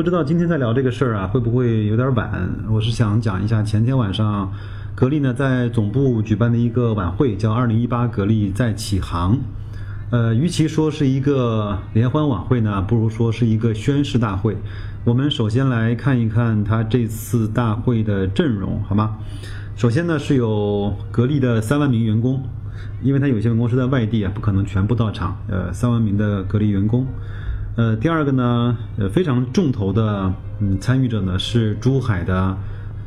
不知道今天在聊这个事儿啊，会不会有点晚？我是想讲一下前天晚上。格力呢，在总部举办的一个晚会，叫“二零一八格力再起航”。呃，与其说是一个联欢晚会呢，不如说是一个宣誓大会。我们首先来看一看他这次大会的阵容，好吗？首先呢，是有格力的三万名员工，因为他有些员工是在外地啊，不可能全部到场。呃，三万名的格力员工。呃，第二个呢，呃，非常重头的嗯参与者呢是珠海的。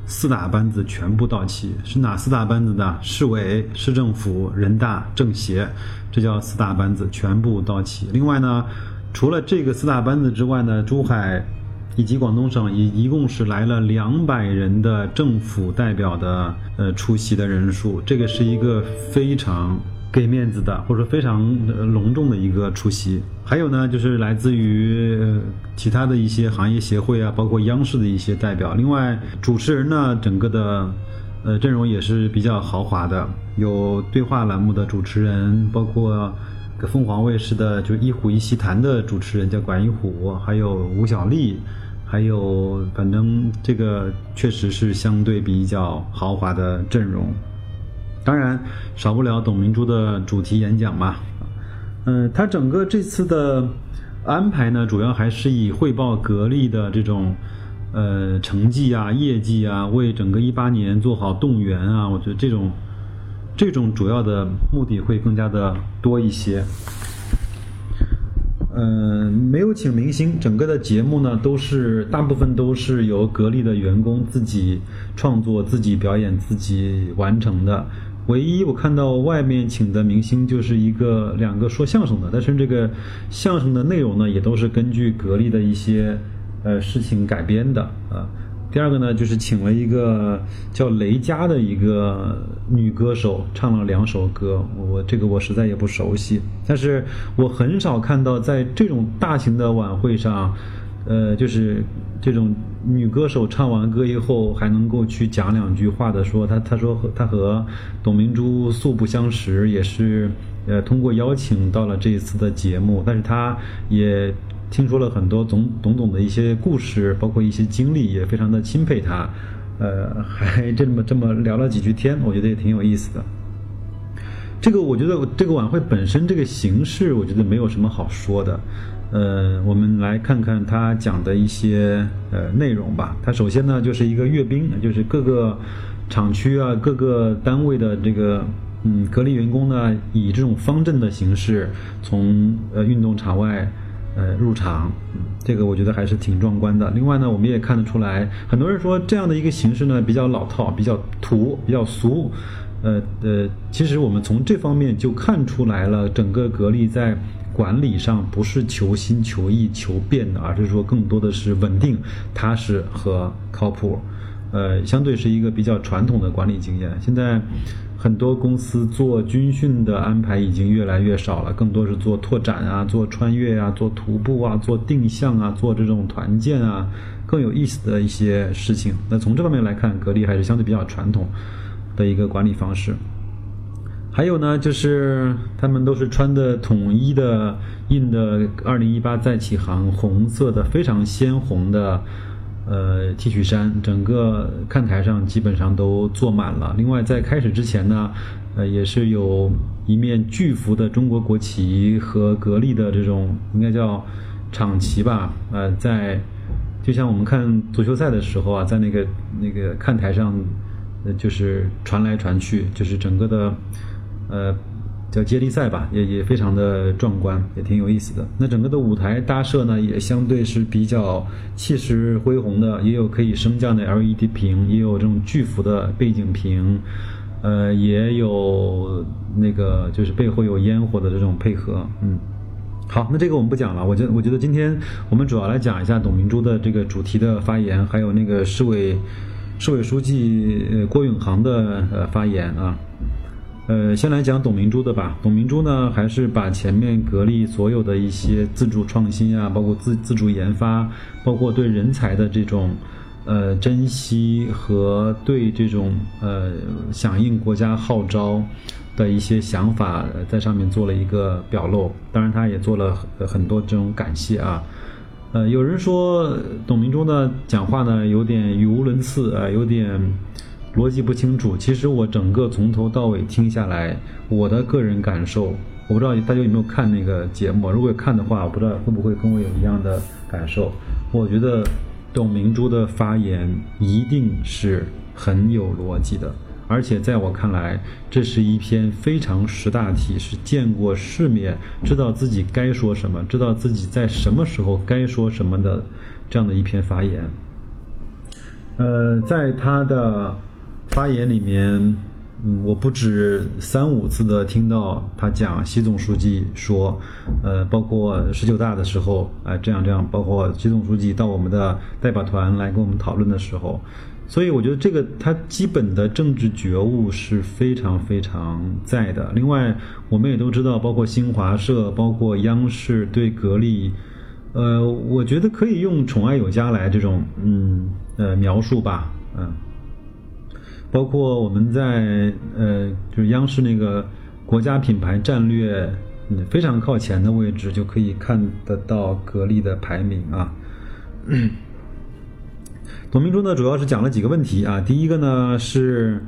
四大班子全部到齐，是哪四大班子呢？市委、市政府、人大、政协，这叫四大班子全部到齐。另外呢，除了这个四大班子之外呢，珠海以及广东省一一共是来了两百人的政府代表的呃出席的人数，这个是一个非常。给面子的，或者说非常隆重的一个出席。还有呢，就是来自于其他的一些行业协会啊，包括央视的一些代表。另外，主持人呢，整个的呃阵容也是比较豪华的，有对话栏目的主持人，包括凤凰卫视的就一虎一席谈的主持人叫管一虎，还有吴小莉，还有反正这个确实是相对比较豪华的阵容。当然，少不了董明珠的主题演讲嘛。嗯，他整个这次的安排呢，主要还是以汇报格力的这种呃成绩啊、业绩啊，为整个一八年做好动员啊。我觉得这种这种主要的目的会更加的多一些。嗯，没有请明星，整个的节目呢都是大部分都是由格力的员工自己创作、自己表演、自己完成的。唯一我看到外面请的明星就是一个两个说相声的，但是这个相声的内容呢，也都是根据格力的一些呃事情改编的啊。第二个呢，就是请了一个叫雷佳的一个女歌手，唱了两首歌，我这个我实在也不熟悉，但是我很少看到在这种大型的晚会上。呃，就是这种女歌手唱完歌以后还能够去讲两句话的，说她她说和她和董明珠素不相识，也是呃通过邀请到了这一次的节目，但是她也听说了很多董董总的一些故事，包括一些经历，也非常的钦佩她，呃，还这么这么聊了几句天，我觉得也挺有意思的。这个我觉得这个晚会本身这个形式，我觉得没有什么好说的。呃，我们来看看他讲的一些呃内容吧。他首先呢就是一个阅兵，就是各个厂区啊、各个单位的这个嗯隔离员工呢，以这种方阵的形式从呃运动场外呃入场，这个我觉得还是挺壮观的。另外呢，我们也看得出来，很多人说这样的一个形式呢比较老套、比较土、比较俗。呃呃，其实我们从这方面就看出来了，整个格力在。管理上不是求新求异求变的，而是说更多的是稳定、踏实和靠谱。呃，相对是一个比较传统的管理经验。现在很多公司做军训的安排已经越来越少了，更多是做拓展啊、做穿越啊、做徒步啊、做定向啊、做这种团建啊，更有意思的一些事情。那从这方面来看，格力还是相对比较传统的一个管理方式。还有呢，就是他们都是穿的统一的印的“二零一八再起航”红色的非常鲜红的呃 T 恤衫，整个看台上基本上都坐满了。另外，在开始之前呢，呃，也是有一面巨幅的中国国旗和格力的这种应该叫厂旗吧，呃，在就像我们看足球赛的时候啊，在那个那个看台上，呃，就是传来传去，就是整个的。呃，叫接力赛吧，也也非常的壮观，也挺有意思的。那整个的舞台搭设呢，也相对是比较气势恢宏的，也有可以升降的 LED 屏，也有这种巨幅的背景屏，呃，也有那个就是背后有烟火的这种配合。嗯，好，那这个我们不讲了。我觉我觉得今天我们主要来讲一下董明珠的这个主题的发言，还有那个市委。市委书记呃郭永航的呃发言啊。呃，先来讲董明珠的吧。董明珠呢，还是把前面格力所有的一些自主创新啊，包括自自主研发，包括对人才的这种呃珍惜和对这种呃响应国家号召的一些想法，在上面做了一个表露。当然，他也做了很多这种感谢啊。呃，有人说董明珠呢讲话呢有点语无伦次啊，有点。逻辑不清楚，其实我整个从头到尾听下来，我的个人感受，我不知道大家有没有看那个节目。如果看的话，我不知道会不会跟我有一样的感受。我觉得董明珠的发言一定是很有逻辑的，而且在我看来，这是一篇非常识大体，是见过世面，知道自己该说什么，知道自己在什么时候该说什么的这样的一篇发言。呃，在他的。发言里面，嗯，我不止三五次的听到他讲习总书记说，呃，包括十九大的时候，啊，这样这样，包括习总书记到我们的代表团来跟我们讨论的时候，所以我觉得这个他基本的政治觉悟是非常非常在的。另外，我们也都知道，包括新华社，包括央视对格力，呃，我觉得可以用宠爱有加来这种，嗯，呃，描述吧，嗯。包括我们在呃，就是央视那个国家品牌战略嗯非常靠前的位置，就可以看得到格力的排名啊。嗯董明珠呢，主要是讲了几个问题啊。第一个呢是，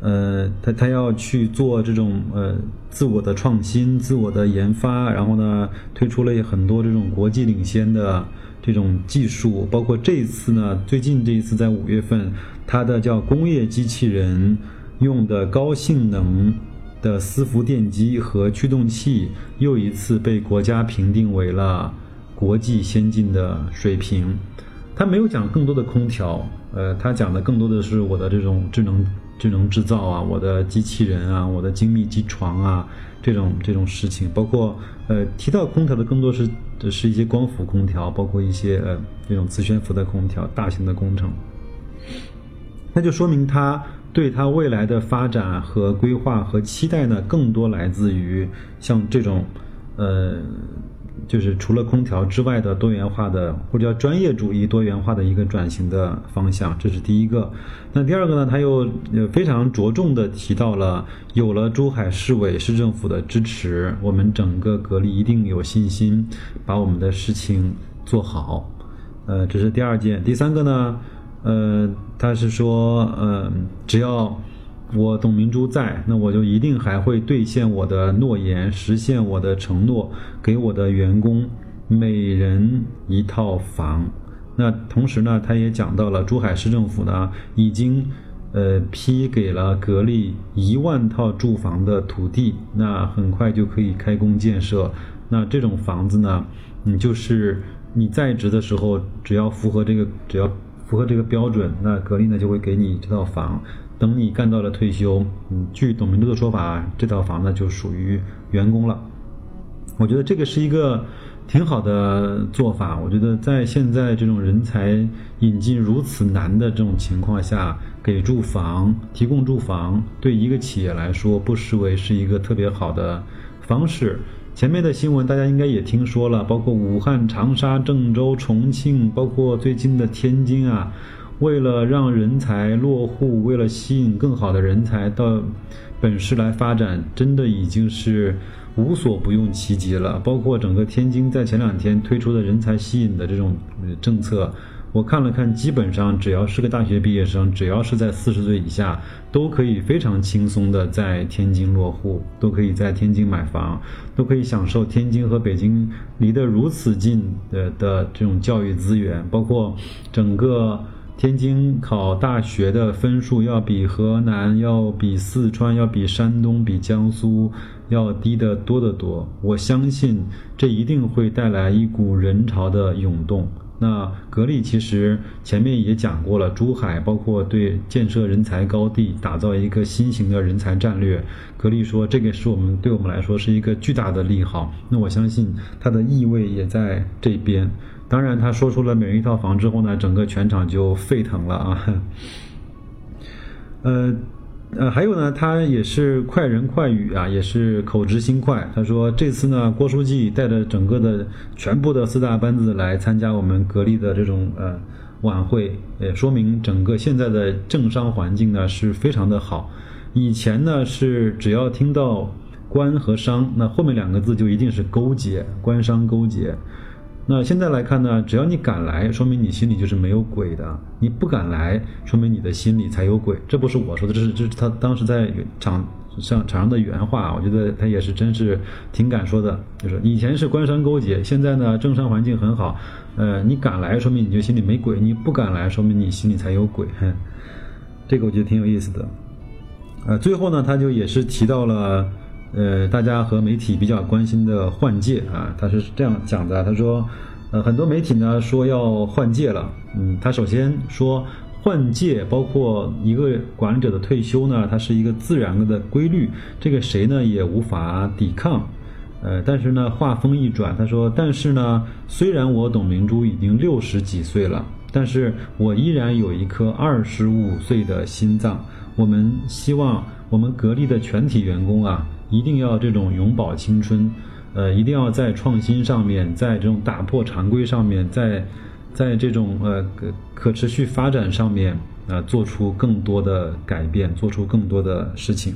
呃，他他要去做这种呃自我的创新、自我的研发，然后呢推出了很多这种国际领先的。这种技术，包括这一次呢，最近这一次在五月份，它的叫工业机器人用的高性能的伺服电机和驱动器，又一次被国家评定为了国际先进的水平。他没有讲更多的空调，呃，他讲的更多的是我的这种智能智能制造啊，我的机器人啊，我的精密机床啊，这种这种事情，包括呃提到空调的更多是。是一些光伏空调，包括一些呃这种磁悬浮的空调，大型的工程。那就说明他对他未来的发展和规划和期待呢，更多来自于像这种，呃。就是除了空调之外的多元化的，或者叫专业主义多元化的一个转型的方向，这是第一个。那第二个呢？他又非常着重的提到了，有了珠海市委市政府的支持，我们整个格力一定有信心把我们的事情做好。呃，这是第二件。第三个呢？呃，他是说，呃，只要。我董明珠在，那我就一定还会兑现我的诺言，实现我的承诺，给我的员工每人一套房。那同时呢，他也讲到了珠海市政府呢已经呃批给了格力一万套住房的土地，那很快就可以开工建设。那这种房子呢，你就是你在职的时候，只要符合这个，只要符合这个标准，那格力呢就会给你这套房。等你干到了退休，嗯，据董明珠的说法，这套房子就属于员工了。我觉得这个是一个挺好的做法。我觉得在现在这种人才引进如此难的这种情况下，给住房、提供住房，对一个企业来说，不失为是一个特别好的方式。前面的新闻大家应该也听说了，包括武汉、长沙、郑州、重庆，包括最近的天津啊。为了让人才落户，为了吸引更好的人才到本市来发展，真的已经是无所不用其极了。包括整个天津在前两天推出的人才吸引的这种政策，我看了看，基本上只要是个大学毕业生，只要是在四十岁以下，都可以非常轻松的在天津落户，都可以在天津买房，都可以享受天津和北京离得如此近的的这种教育资源，包括整个。天津考大学的分数要比河南、要比四川、要比山东、比江苏要低得多得多。我相信这一定会带来一股人潮的涌动。那格力其实前面也讲过了，珠海包括对建设人才高地、打造一个新型的人才战略，格力说这个是我们对我们来说是一个巨大的利好。那我相信它的意味也在这边。当然，他说出了每人一套房之后呢，整个全场就沸腾了啊！呃。呃，还有呢，他也是快人快语啊，也是口直心快。他说这次呢，郭书记带着整个的全部的四大班子来参加我们格力的这种呃晚会，也说明整个现在的政商环境呢是非常的好。以前呢是只要听到官和商，那后面两个字就一定是勾结，官商勾结。那现在来看呢，只要你敢来，说明你心里就是没有鬼的；你不敢来，说明你的心里才有鬼。这不是我说的，这是这是他当时在场上场上的原话。我觉得他也是真是挺敢说的，就是以前是官商勾结，现在呢政商环境很好。呃，你敢来，说明你就心里没鬼；你不敢来，说明你心里才有鬼。这个我觉得挺有意思的。呃，最后呢，他就也是提到了。呃，大家和媒体比较关心的换届啊，他是这样讲的。他说，呃，很多媒体呢说要换届了。嗯，他首先说换届，包括一个管理者的退休呢，它是一个自然的规律，这个谁呢也无法抵抗。呃，但是呢，话锋一转，他说，但是呢，虽然我董明珠已经六十几岁了，但是我依然有一颗二十五岁的心脏。我们希望我们格力的全体员工啊。一定要这种永葆青春，呃，一定要在创新上面，在这种打破常规上面，在在这种呃可可持续发展上面啊，做出更多的改变，做出更多的事情。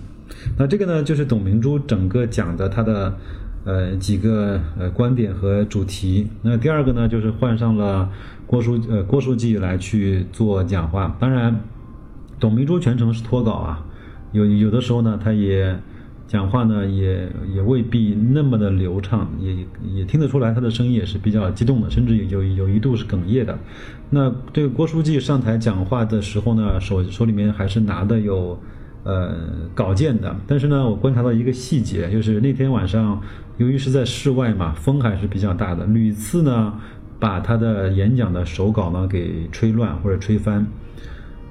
那这个呢，就是董明珠整个讲的她的呃几个呃观点和主题。那第二个呢，就是换上了郭书呃郭书记来去做讲话。当然，董明珠全程是脱稿啊，有有的时候呢，他也。讲话呢也也未必那么的流畅，也也听得出来他的声音也是比较激动的，甚至有有一度是哽咽的。那这个郭书记上台讲话的时候呢，手手里面还是拿的有呃稿件的。但是呢，我观察到一个细节，就是那天晚上由于是在室外嘛，风还是比较大的，屡次呢把他的演讲的手稿呢给吹乱或者吹翻。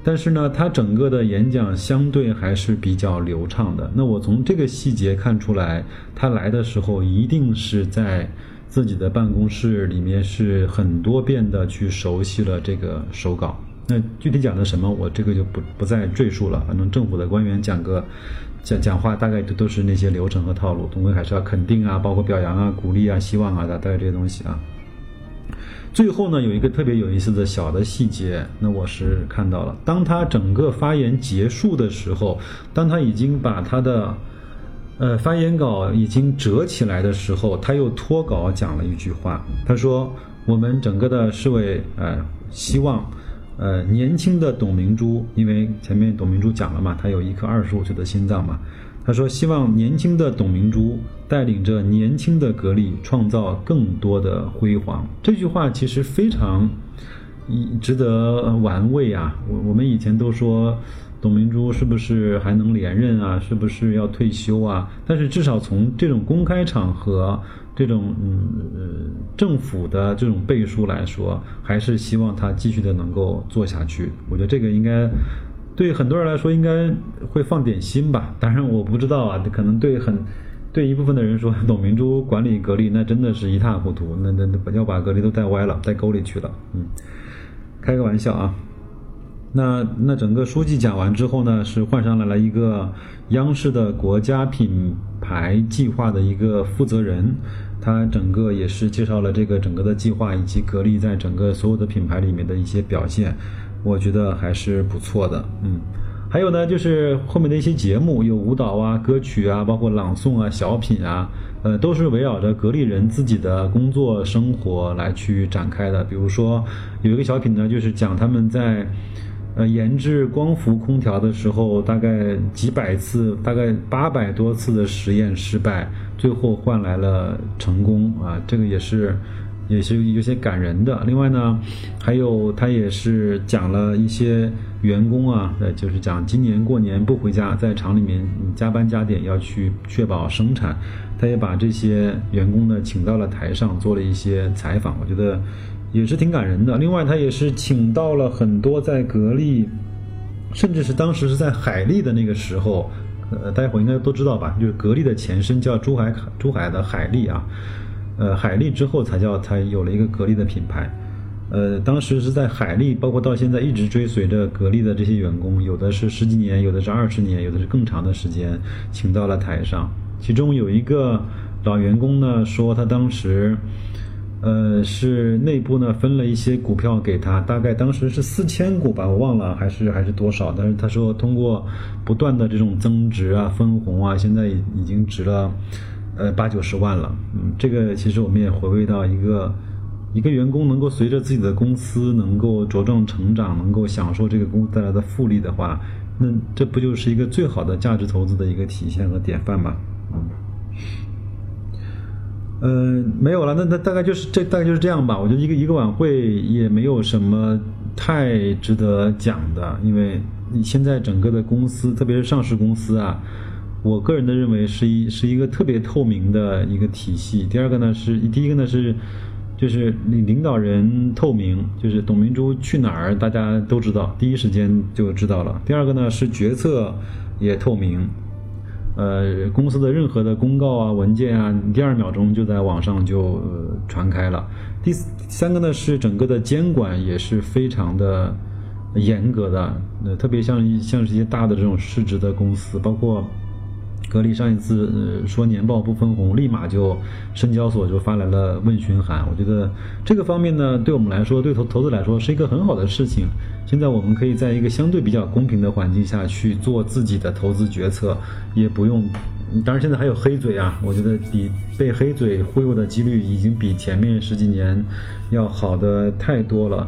但是呢，他整个的演讲相对还是比较流畅的。那我从这个细节看出来，他来的时候一定是在自己的办公室里面是很多遍的去熟悉了这个手稿。那具体讲的什么，我这个就不不再赘述了。反正政府的官员讲个讲讲话，大概都都是那些流程和套路，总归还是要肯定啊，包括表扬啊、鼓励啊、希望啊，大概这些东西啊。最后呢，有一个特别有意思的小的细节，那我是看到了。当他整个发言结束的时候，当他已经把他的，呃，发言稿已经折起来的时候，他又脱稿讲了一句话。他说：“我们整个的市委，呃，希望，呃，年轻的董明珠，因为前面董明珠讲了嘛，她有一颗二十五岁的心脏嘛。”他说：“希望年轻的董明珠带领着年轻的格力，创造更多的辉煌。”这句话其实非常，值得玩味啊！我我们以前都说，董明珠是不是还能连任啊？是不是要退休啊？但是至少从这种公开场合、这种嗯政府的这种背书来说，还是希望他继续的能够做下去。我觉得这个应该。对很多人来说，应该会放点心吧。当然，我不知道啊，可能对很，对一部分的人说，董明珠管理格力，那真的是一塌糊涂，那那那要把格力都带歪了，带沟里去了。嗯，开个玩笑啊。那那整个书记讲完之后呢，是换上来了一个央视的国家品牌计划的一个负责人，他整个也是介绍了这个整个的计划以及格力在整个所有的品牌里面的一些表现。我觉得还是不错的，嗯，还有呢，就是后面的一些节目，有舞蹈啊、歌曲啊，包括朗诵啊、小品啊，呃，都是围绕着格力人自己的工作生活来去展开的。比如说有一个小品呢，就是讲他们在呃研制光伏空调的时候，大概几百次，大概八百多次的实验失败，最后换来了成功啊，这个也是。也是有些感人的。另外呢，还有他也是讲了一些员工啊，呃，就是讲今年过年不回家，在厂里面加班加点要去确保生产。他也把这些员工呢请到了台上做了一些采访，我觉得也是挺感人的。另外，他也是请到了很多在格力，甚至是当时是在海力的那个时候，呃，大家伙应该都知道吧？就是格力的前身叫珠海珠海的海力啊。呃，海利之后才叫才有了一个格力的品牌，呃，当时是在海利，包括到现在一直追随着格力的这些员工，有的是十几年，有的是二十年，有的是更长的时间，请到了台上。其中有一个老员工呢，说他当时，呃，是内部呢分了一些股票给他，大概当时是四千股吧，我忘了还是还是多少。但是他说通过不断的这种增值啊、分红啊，现在已经值了呃八九十万了。嗯，这个其实我们也回味到一个。一个员工能够随着自己的公司能够茁壮成长，能够享受这个公司带来的复利的话，那这不就是一个最好的价值投资的一个体现和典范吗？嗯，没有了，那那大概就是这大概就是这样吧。我觉得一个一个晚会也没有什么太值得讲的，因为你现在整个的公司，特别是上市公司啊，我个人的认为是一是一个特别透明的一个体系。第二个呢是第一个呢是。就是领领导人透明，就是董明珠去哪儿，大家都知道，第一时间就知道了。第二个呢是决策也透明，呃，公司的任何的公告啊、文件啊，第二秒钟就在网上就传开了。第三个呢是整个的监管也是非常的严格的，呃，特别像像这些大的这种市值的公司，包括。格力上一次说年报不分红，立马就深交所就发来了问询函。我觉得这个方面呢，对我们来说，对投投资来说是一个很好的事情。现在我们可以在一个相对比较公平的环境下去做自己的投资决策，也不用。当然，现在还有黑嘴啊，我觉得比被黑嘴忽悠的几率已经比前面十几年要好的太多了。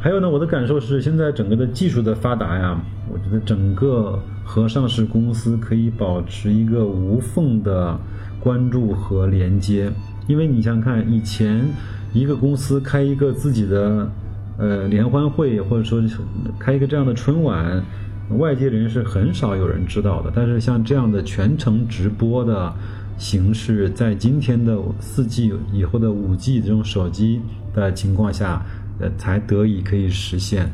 还有呢，我的感受是，现在整个的技术的发达呀，我觉得整个和上市公司可以保持一个无缝的关注和连接。因为你想看，以前一个公司开一个自己的呃联欢会，或者说开一个这样的春晚，外界人是很少有人知道的。但是像这样的全程直播的形式，在今天的四 G 以后的五 G 这种手机的情况下。呃，才得以可以实现。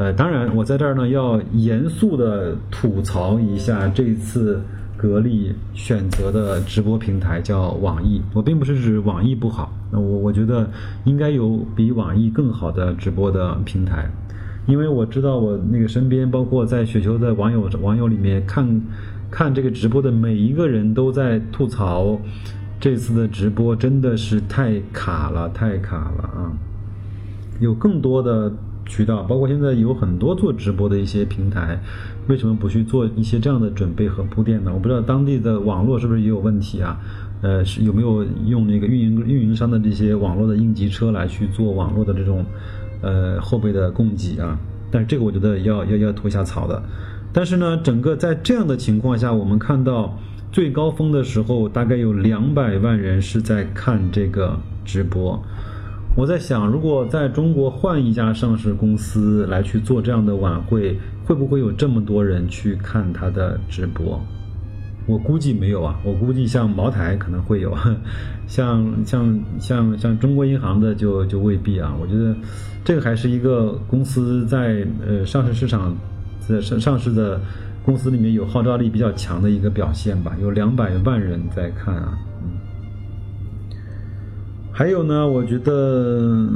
呃，当然，我在这儿呢要严肃的吐槽一下这次格力选择的直播平台叫网易。我并不是指网易不好，那我我觉得应该有比网易更好的直播的平台，因为我知道我那个身边，包括在雪球的网友网友里面看，看这个直播的每一个人都在吐槽，这次的直播真的是太卡了，太卡了啊！有更多的渠道，包括现在有很多做直播的一些平台，为什么不去做一些这样的准备和铺垫呢？我不知道当地的网络是不是也有问题啊？呃，是有没有用那个运营运营商的这些网络的应急车来去做网络的这种呃后备的供给啊？但是这个我觉得要要要吐一下槽的。但是呢，整个在这样的情况下，我们看到最高峰的时候，大概有两百万人是在看这个直播。我在想，如果在中国换一家上市公司来去做这样的晚会，会不会有这么多人去看他的直播？我估计没有啊，我估计像茅台可能会有，像像像像中国银行的就就未必啊。我觉得这个还是一个公司在呃上市市场在上上市的公司里面有号召力比较强的一个表现吧。有两百万人在看啊。还有呢，我觉得，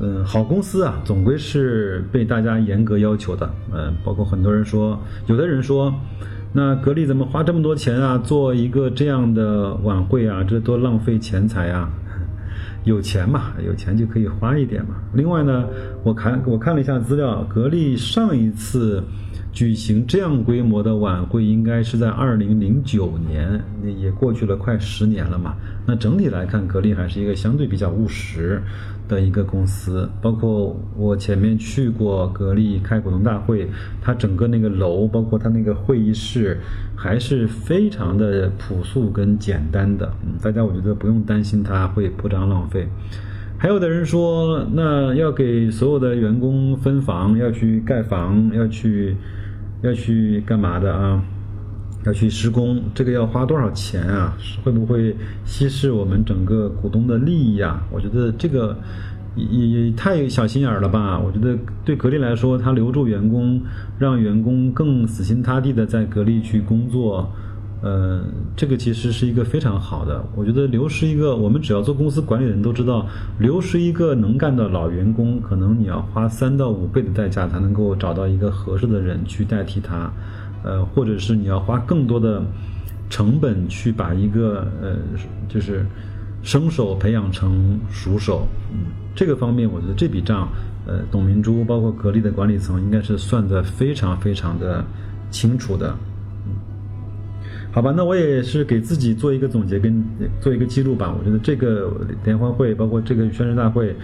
嗯，好公司啊，总归是被大家严格要求的。嗯，包括很多人说，有的人说，那格力怎么花这么多钱啊，做一个这样的晚会啊，这多浪费钱财啊！有钱嘛，有钱就可以花一点嘛。另外呢，我看我看了一下资料，格力上一次。举行这样规模的晚会，应该是在二零零九年，那也过去了快十年了嘛。那整体来看，格力还是一个相对比较务实的一个公司。包括我前面去过格力开股东大会，它整个那个楼，包括它那个会议室，还是非常的朴素跟简单的。嗯，大家我觉得不用担心它会铺张浪费。还有的人说，那要给所有的员工分房，要去盖房，要去。要去干嘛的啊？要去施工，这个要花多少钱啊？会不会稀释我们整个股东的利益啊？我觉得这个也也太小心眼儿了吧？我觉得对格力来说，他留住员工，让员工更死心塌地的在格力去工作，呃，这个其实是一个非常好的。我觉得流失一个，我们只要做公司管理的人都知道，流失一个能干的老员工，可能你要花三到五倍的代价才能够找到一个合适的人去代替他，呃，或者是你要花更多的成本去把一个呃，就是生手培养成熟手。嗯，这个方面，我觉得这笔账，呃，董明珠包括格力的管理层应该是算得非常非常的清楚的。好吧，那我也是给自己做一个总结，跟做一个记录吧。我觉得这个联欢会，包括这个宣誓大会，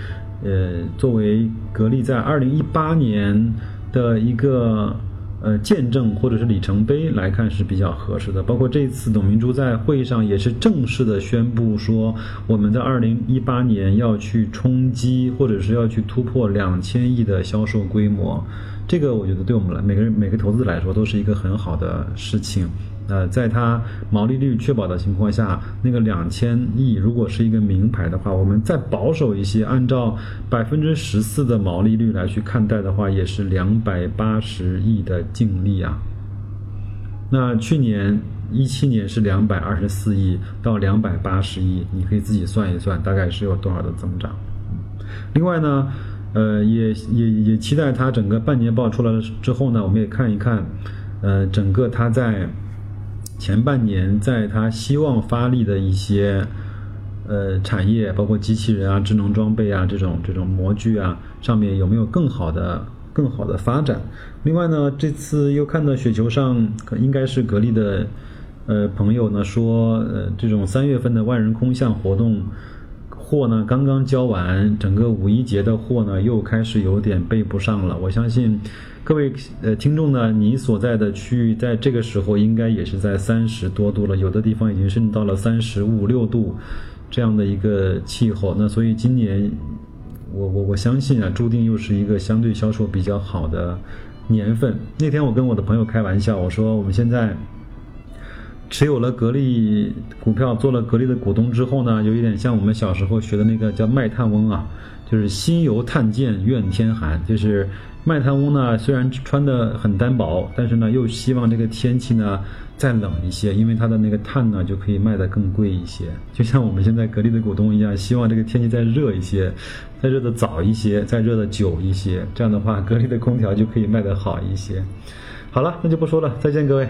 呃，作为格力在二零一八年的一个呃见证或者是里程碑来看是比较合适的。包括这次董明珠在会议上也是正式的宣布说，我们在二零一八年要去冲击或者是要去突破两千亿的销售规模。这个我觉得对我们来每个人每个投资来说都是一个很好的事情。呃，在它毛利率确保的情况下，那个两千亿如果是一个名牌的话，我们再保守一些，按照百分之十四的毛利率来去看待的话，也是两百八十亿的净利啊。那去年一七年是两百二十四亿到两百八十亿，你可以自己算一算，大概是有多少的增长。另外呢，呃，也也也期待它整个半年报出来了之后呢，我们也看一看，呃，整个它在。前半年，在它希望发力的一些呃产业，包括机器人啊、智能装备啊这种这种模具啊，上面有没有更好的更好的发展？另外呢，这次又看到雪球上应该是格力的呃朋友呢说，呃这种三月份的万人空巷活动货呢刚刚交完，整个五一节的货呢又开始有点备不上了。我相信。各位呃听众呢，你所在的区域在这个时候应该也是在三十多度了，有的地方已经甚至到了三十五六度这样的一个气候。那所以今年我我我相信啊，注定又是一个相对销售比较好的年份。那天我跟我的朋友开玩笑，我说我们现在持有了格力股票，做了格力的股东之后呢，有一点像我们小时候学的那个叫卖炭翁啊，就是心犹炭贱怨天寒，就是。卖炭翁呢，虽然穿的很单薄，但是呢，又希望这个天气呢再冷一些，因为它的那个炭呢就可以卖得更贵一些。就像我们现在格力的股东一样，希望这个天气再热一些，再热的早一些，再热的久一些，这样的话，格力的空调就可以卖得好一些。好了，那就不说了，再见各位。